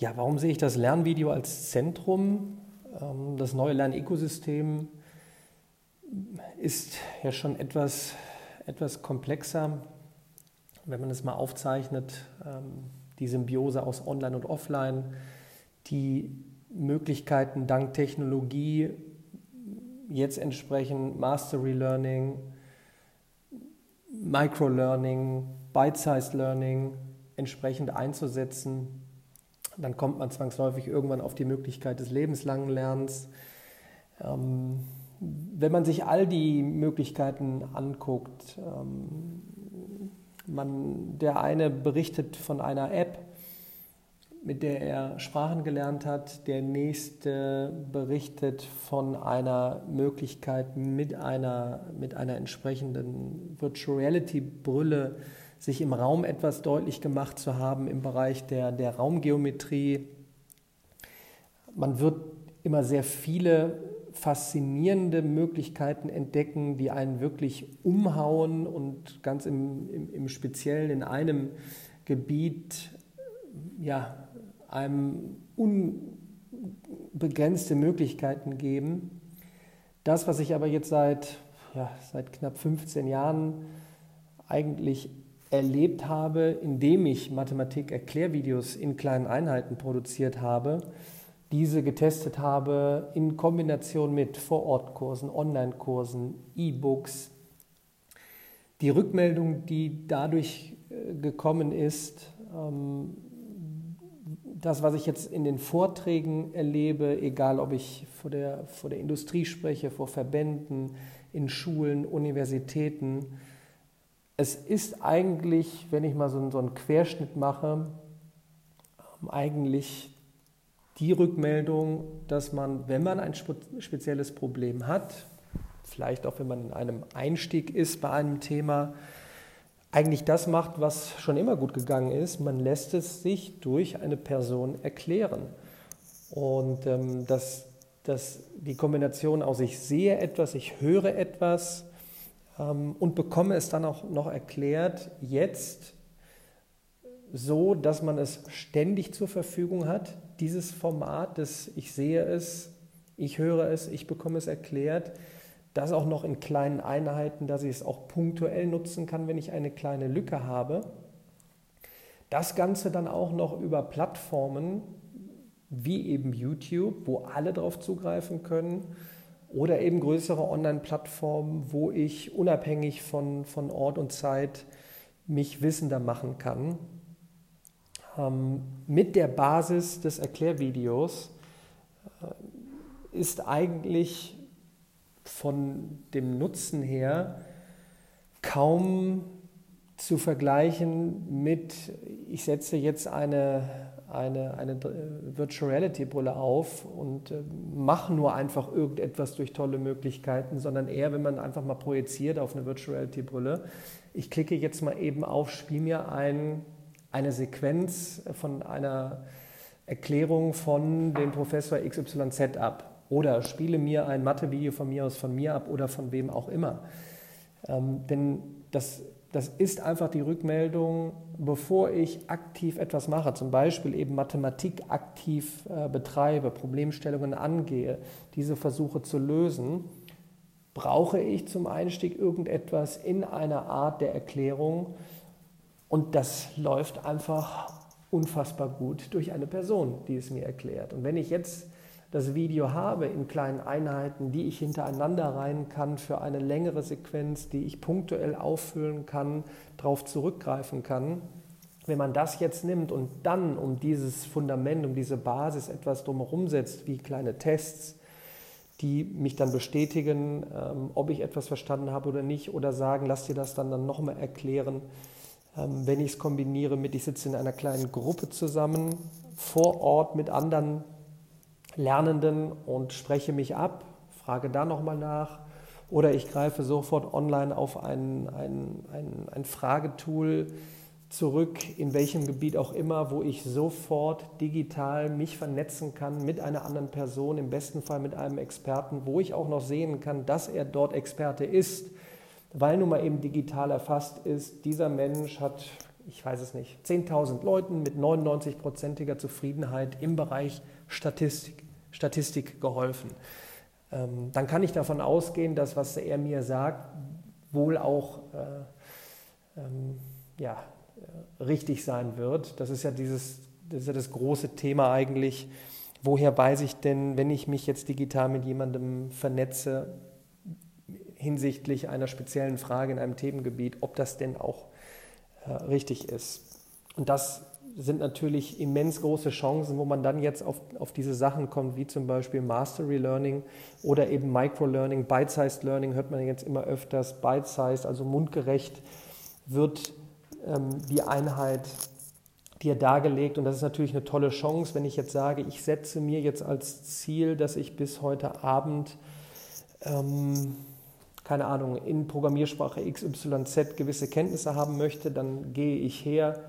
Ja, warum sehe ich das Lernvideo als Zentrum? Ähm, das neue Lernökosystem ist ja schon etwas, etwas komplexer, wenn man es mal aufzeichnet, ähm, die Symbiose aus Online und Offline, die Möglichkeiten dank Technologie jetzt entsprechend Mastery Learning, Micro-Learning, Bite-Sized Learning entsprechend einzusetzen. Dann kommt man zwangsläufig irgendwann auf die Möglichkeit des lebenslangen Lernens. Ähm, wenn man sich all die Möglichkeiten anguckt, ähm, man, der eine berichtet von einer App, mit der er Sprachen gelernt hat. Der nächste berichtet von einer Möglichkeit, mit einer, mit einer entsprechenden Virtual Reality Brille sich im Raum etwas deutlich gemacht zu haben im Bereich der, der Raumgeometrie. Man wird immer sehr viele faszinierende Möglichkeiten entdecken, die einen wirklich umhauen und ganz im, im, im Speziellen in einem Gebiet ja, einem unbegrenzte Möglichkeiten geben. Das, was ich aber jetzt seit, ja, seit knapp 15 Jahren eigentlich erlebt habe, indem ich Mathematik-Erklärvideos in kleinen Einheiten produziert habe, diese getestet habe in Kombination mit Vorortkursen, Online-Kursen, E-Books. Die Rückmeldung, die dadurch äh, gekommen ist, ähm, das, was ich jetzt in den Vorträgen erlebe, egal ob ich vor der, vor der Industrie spreche, vor Verbänden, in Schulen, Universitäten, es ist eigentlich, wenn ich mal so, so einen Querschnitt mache, ähm, eigentlich die Rückmeldung, dass man, wenn man ein spezielles Problem hat, vielleicht auch wenn man in einem Einstieg ist bei einem Thema, eigentlich das macht, was schon immer gut gegangen ist. Man lässt es sich durch eine Person erklären. Und ähm, das, das, die Kombination aus ich sehe etwas, ich höre etwas und bekomme es dann auch noch erklärt, jetzt so, dass man es ständig zur Verfügung hat, dieses Format, das ich sehe es, ich höre es, ich bekomme es erklärt, das auch noch in kleinen Einheiten, dass ich es auch punktuell nutzen kann, wenn ich eine kleine Lücke habe. Das Ganze dann auch noch über Plattformen wie eben YouTube, wo alle darauf zugreifen können, oder eben größere Online-Plattformen, wo ich unabhängig von, von Ort und Zeit mich wissender machen kann. Ähm, mit der Basis des Erklärvideos äh, ist eigentlich von dem Nutzen her kaum zu vergleichen mit, ich setze jetzt eine, eine, eine Virtual Reality Brille auf und äh, mache nur einfach irgendetwas durch tolle Möglichkeiten, sondern eher, wenn man einfach mal projiziert auf eine Virtual Reality Brille. Ich klicke jetzt mal eben auf, spiel mir ein, eine Sequenz von einer Erklärung von dem Professor XYZ ab oder spiele mir ein Mathe-Video von mir aus von mir ab oder von wem auch immer. Ähm, denn das, das ist einfach die Rückmeldung, bevor ich aktiv etwas mache, zum Beispiel eben Mathematik aktiv äh, betreibe, Problemstellungen angehe, diese versuche zu lösen, brauche ich zum Einstieg irgendetwas in einer Art der Erklärung und das läuft einfach unfassbar gut durch eine Person, die es mir erklärt. Und wenn ich jetzt das Video habe in kleinen Einheiten, die ich hintereinander rein kann für eine längere Sequenz, die ich punktuell auffüllen kann, darauf zurückgreifen kann. Wenn man das jetzt nimmt und dann um dieses Fundament, um diese Basis etwas drumherum setzt, wie kleine Tests, die mich dann bestätigen, ähm, ob ich etwas verstanden habe oder nicht, oder sagen, lass dir das dann, dann nochmal erklären. Ähm, wenn ich es kombiniere mit, ich sitze in einer kleinen Gruppe zusammen, vor Ort mit anderen Lernenden und spreche mich ab, frage da nochmal nach. Oder ich greife sofort online auf ein, ein, ein, ein Fragetool zurück, in welchem Gebiet auch immer, wo ich sofort digital mich vernetzen kann mit einer anderen Person, im besten Fall mit einem Experten, wo ich auch noch sehen kann, dass er dort Experte ist, weil nun mal eben digital erfasst ist, dieser Mensch hat ich weiß es nicht, 10.000 Leuten mit 99-prozentiger Zufriedenheit im Bereich Statistik, Statistik geholfen. Ähm, dann kann ich davon ausgehen, dass was er mir sagt, wohl auch äh, ähm, ja, äh, richtig sein wird. Das ist ja dieses, das ist ja das große Thema eigentlich. Woher weiß ich denn, wenn ich mich jetzt digital mit jemandem vernetze, hinsichtlich einer speziellen Frage in einem Themengebiet, ob das denn auch äh, richtig ist. Und das sind natürlich immens große Chancen, wo man dann jetzt auf, auf diese Sachen kommt, wie zum Beispiel Mastery Learning oder eben Micro-Learning, Bite-Sized Learning hört man jetzt immer öfters. Bite-Sized, also mundgerecht, wird ähm, die Einheit dir dargelegt. Und das ist natürlich eine tolle Chance, wenn ich jetzt sage, ich setze mir jetzt als Ziel, dass ich bis heute Abend ähm, keine Ahnung, in Programmiersprache XYZ gewisse Kenntnisse haben möchte, dann gehe ich her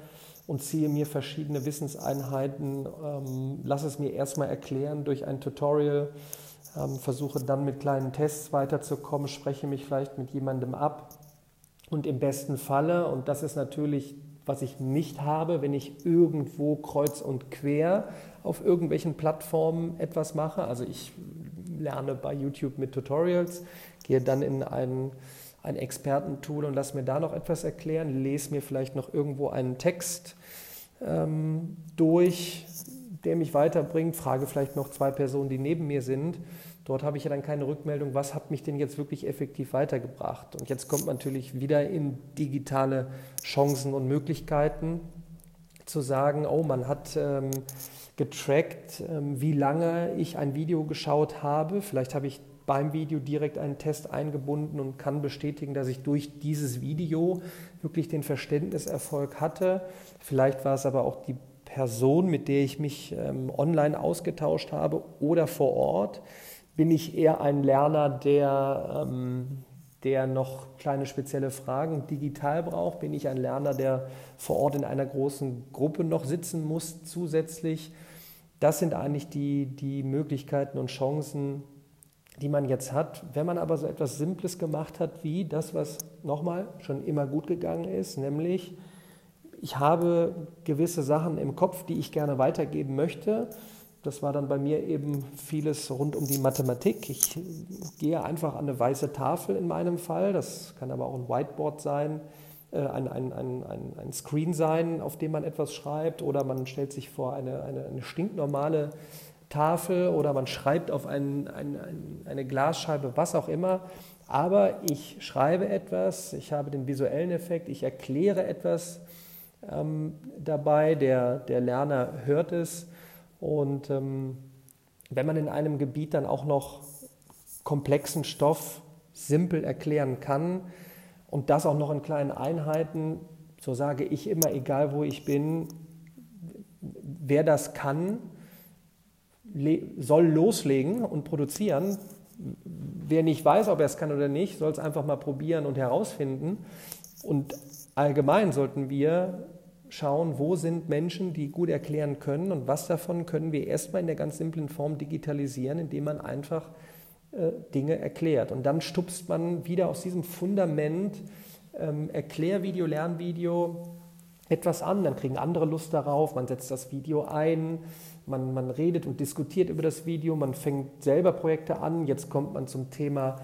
und ziehe mir verschiedene Wissenseinheiten, ähm, lasse es mir erstmal erklären durch ein Tutorial, ähm, versuche dann mit kleinen Tests weiterzukommen, spreche mich vielleicht mit jemandem ab. Und im besten Falle, und das ist natürlich, was ich nicht habe, wenn ich irgendwo kreuz und quer auf irgendwelchen Plattformen etwas mache, also ich lerne bei YouTube mit Tutorials, gehe dann in ein, ein Expertentool und lasse mir da noch etwas erklären, lese mir vielleicht noch irgendwo einen Text ähm, durch, der mich weiterbringt, frage vielleicht noch zwei Personen, die neben mir sind. Dort habe ich ja dann keine Rückmeldung, was hat mich denn jetzt wirklich effektiv weitergebracht. Und jetzt kommt man natürlich wieder in digitale Chancen und Möglichkeiten zu sagen, oh, man hat ähm, getrackt, ähm, wie lange ich ein Video geschaut habe. Vielleicht habe ich beim Video direkt einen Test eingebunden und kann bestätigen, dass ich durch dieses Video wirklich den Verständniserfolg hatte. Vielleicht war es aber auch die Person, mit der ich mich ähm, online ausgetauscht habe oder vor Ort. Bin ich eher ein Lerner, der, ähm, der noch kleine spezielle Fragen digital braucht? Bin ich ein Lerner, der vor Ort in einer großen Gruppe noch sitzen muss zusätzlich? Das sind eigentlich die, die Möglichkeiten und Chancen, die man jetzt hat. Wenn man aber so etwas Simples gemacht hat, wie das, was nochmal schon immer gut gegangen ist, nämlich ich habe gewisse Sachen im Kopf, die ich gerne weitergeben möchte. Das war dann bei mir eben vieles rund um die Mathematik. Ich gehe einfach an eine weiße Tafel in meinem Fall. Das kann aber auch ein Whiteboard sein, äh, ein, ein, ein, ein, Screen sein, auf dem man etwas schreibt. Oder man stellt sich vor eine, eine, eine stinknormale Tafel oder man schreibt auf ein, ein, ein, eine Glasscheibe, was auch immer. Aber ich schreibe etwas, ich habe den visuellen Effekt, ich erkläre etwas ähm, dabei, der, der Lerner hört es. Und ähm, wenn man in einem Gebiet dann auch noch komplexen Stoff simpel erklären kann und das auch noch in kleinen Einheiten, so sage ich immer, egal wo ich bin, wer das kann, soll loslegen und produzieren. Wer nicht weiß, ob er es kann oder nicht, soll es einfach mal probieren und herausfinden. Und allgemein sollten wir schauen, wo sind Menschen, die gut erklären können und was davon können wir erstmal in der ganz simplen Form digitalisieren, indem man einfach äh, Dinge erklärt. Und dann stupst man wieder aus diesem Fundament ähm, Erklärvideo, Lernvideo etwas an, dann kriegen andere Lust darauf, man setzt das Video ein, man, man redet und diskutiert über das Video, man fängt selber Projekte an. Jetzt kommt man zum Thema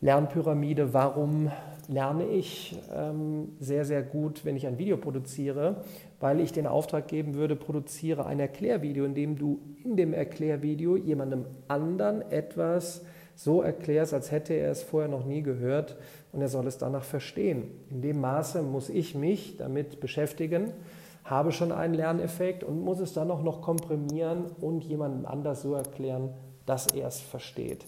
Lernpyramide. Warum lerne ich ähm, sehr, sehr gut, wenn ich ein Video produziere? Weil ich den Auftrag geben würde, produziere ein Erklärvideo, in dem du in dem Erklärvideo jemandem anderen etwas so erklärst, als hätte er es vorher noch nie gehört und er soll es danach verstehen. In dem Maße muss ich mich damit beschäftigen habe schon einen Lerneffekt und muss es dann auch noch komprimieren und jemandem anders so erklären, dass er es versteht.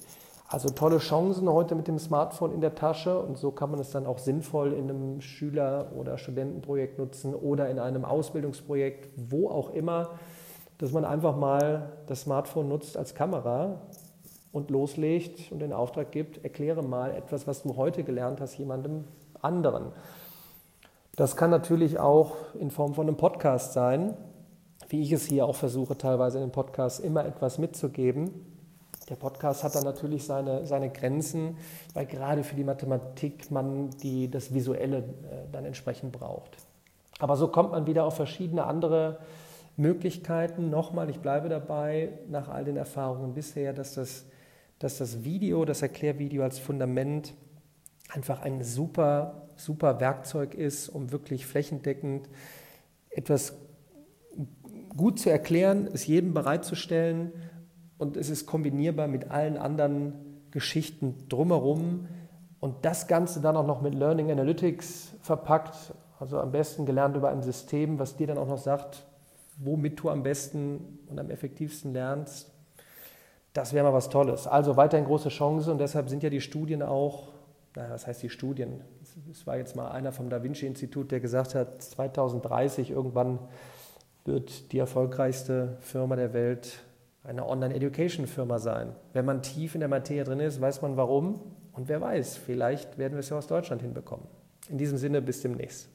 Also tolle Chancen heute mit dem Smartphone in der Tasche und so kann man es dann auch sinnvoll in einem Schüler- oder Studentenprojekt nutzen oder in einem Ausbildungsprojekt, wo auch immer, dass man einfach mal das Smartphone nutzt als Kamera und loslegt und den Auftrag gibt, erkläre mal etwas, was du heute gelernt hast, jemandem anderen. Das kann natürlich auch in Form von einem Podcast sein, wie ich es hier auch versuche, teilweise in den Podcasts immer etwas mitzugeben. Der Podcast hat dann natürlich seine, seine Grenzen, weil gerade für die Mathematik man die, das Visuelle äh, dann entsprechend braucht. Aber so kommt man wieder auf verschiedene andere Möglichkeiten. Nochmal, ich bleibe dabei, nach all den Erfahrungen bisher, dass das, dass das Video, das Erklärvideo als Fundament einfach ein super, super Werkzeug ist, um wirklich flächendeckend etwas gut zu erklären, es jedem bereitzustellen und es ist kombinierbar mit allen anderen Geschichten drumherum und das Ganze dann auch noch mit Learning Analytics verpackt, also am besten gelernt über ein System, was dir dann auch noch sagt, womit du am besten und am effektivsten lernst. Das wäre mal was Tolles. Also weiterhin große Chance und deshalb sind ja die Studien auch, naja, was heißt die Studien? Es war jetzt mal einer vom Da Vinci-Institut, der gesagt hat, 2030 irgendwann wird die erfolgreichste Firma der Welt eine Online-Education-Firma sein. Wenn man tief in der Materie drin ist, weiß man warum und wer weiß, vielleicht werden wir es ja aus Deutschland hinbekommen. In diesem Sinne, bis demnächst.